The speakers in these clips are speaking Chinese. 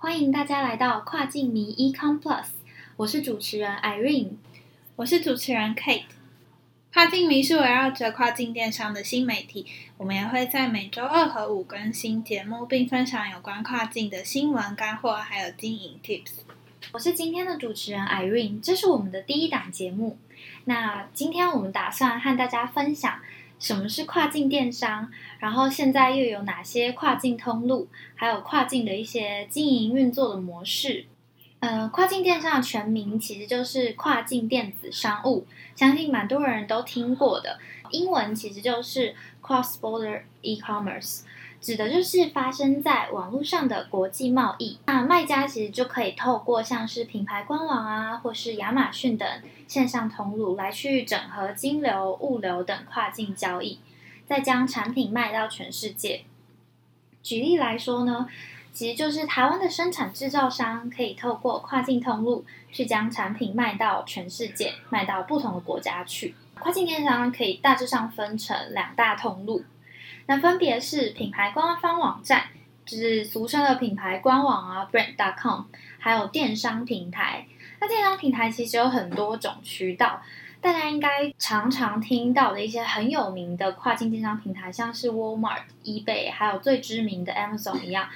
欢迎大家来到跨境迷 Econ Plus，我是主持人 Irene，我是主持人 Kate。跨境迷是围绕着跨境电商的新媒体，我们也会在每周二和五更新节目，并分享有关跨境的新闻、干货，还有经营 Tips。我是今天的主持人 Irene，这是我们的第一档节目。那今天我们打算和大家分享什么是跨境电商，然后现在又有哪些跨境通路，还有跨境的一些经营运作的模式。呃，跨境电商的全名其实就是跨境电子商务，相信蛮多人都听过的。英文其实就是 Cross Border E-commerce。指的就是发生在网络上的国际贸易。那卖家其实就可以透过像是品牌官网啊，或是亚马逊等线上通路来去整合金流、物流等跨境交易，再将产品卖到全世界。举例来说呢，其实就是台湾的生产制造商可以透过跨境通路去将产品卖到全世界，卖到不同的国家去。跨境电商可以大致上分成两大通路。那分别是品牌官方网站，就是俗称的品牌官网啊，brand.com，还有电商平台。那电商平台其实有很多种渠道，大家应该常常听到的一些很有名的跨境电商平台，像是 Walmart、eBay，还有最知名的 Amazon 一样。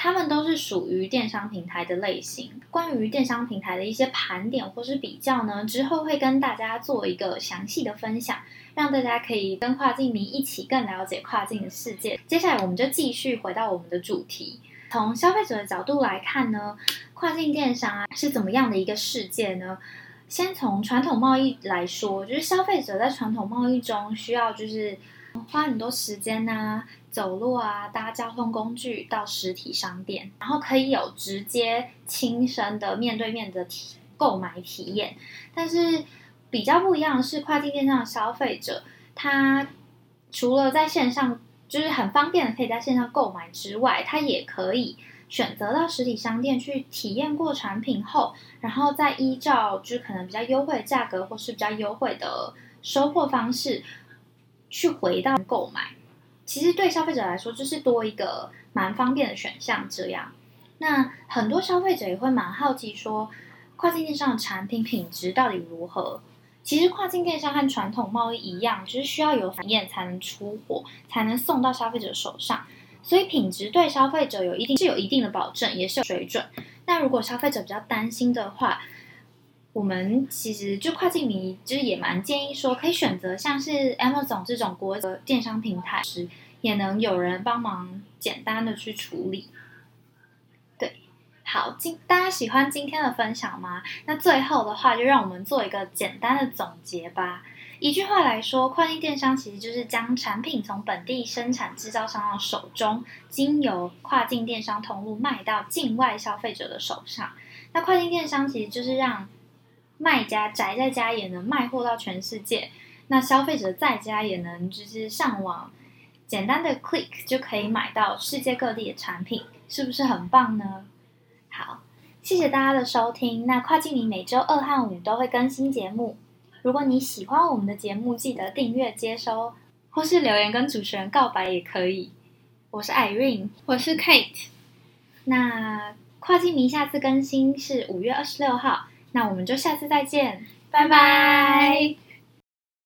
他们都是属于电商平台的类型。关于电商平台的一些盘点或是比较呢，之后会跟大家做一个详细的分享，让大家可以跟跨境迷一起更了解跨境的世界。接下来我们就继续回到我们的主题，从消费者的角度来看呢，跨境电商啊是怎么样的一个世界呢？先从传统贸易来说，就是消费者在传统贸易中需要就是花很多时间呐。走路啊，搭交通工具到实体商店，然后可以有直接亲身的面对面的体购买体验。但是比较不一样的是，跨境电商的消费者，他除了在线上就是很方便的可以在线上购买之外，他也可以选择到实体商店去体验过产品后，然后再依照就是可能比较优惠的价格或是比较优惠的收货方式去回到购买。其实对消费者来说，就是多一个蛮方便的选项。这样，那很多消费者也会蛮好奇，说跨境电商的产品品质到底如何？其实跨境电商和传统贸易一样，就是需要有检验才能出货，才能送到消费者手上。所以品质对消费者有一定是有一定的保证，也是有水准。那如果消费者比较担心的话，我们其实就跨境迷，就是也蛮建议说，可以选择像是 Amazon 这种国的电商平台时，也能有人帮忙简单的去处理。对，好，今大家喜欢今天的分享吗？那最后的话，就让我们做一个简单的总结吧。一句话来说，跨境电商其实就是将产品从本地生产制造商的手中，经由跨境电商通路卖到境外消费者的手上。那跨境电商其实就是让卖家宅在家也能卖货到全世界，那消费者在家也能就是上网，简单的 click 就可以买到世界各地的产品，是不是很棒呢？好，谢谢大家的收听。那跨境里每周二和五都会更新节目，如果你喜欢我们的节目，记得订阅接收，或是留言跟主持人告白也可以。我是 Irene，我是 Kate。那跨境迷下次更新是五月二十六号。那我们就下次再见，拜拜。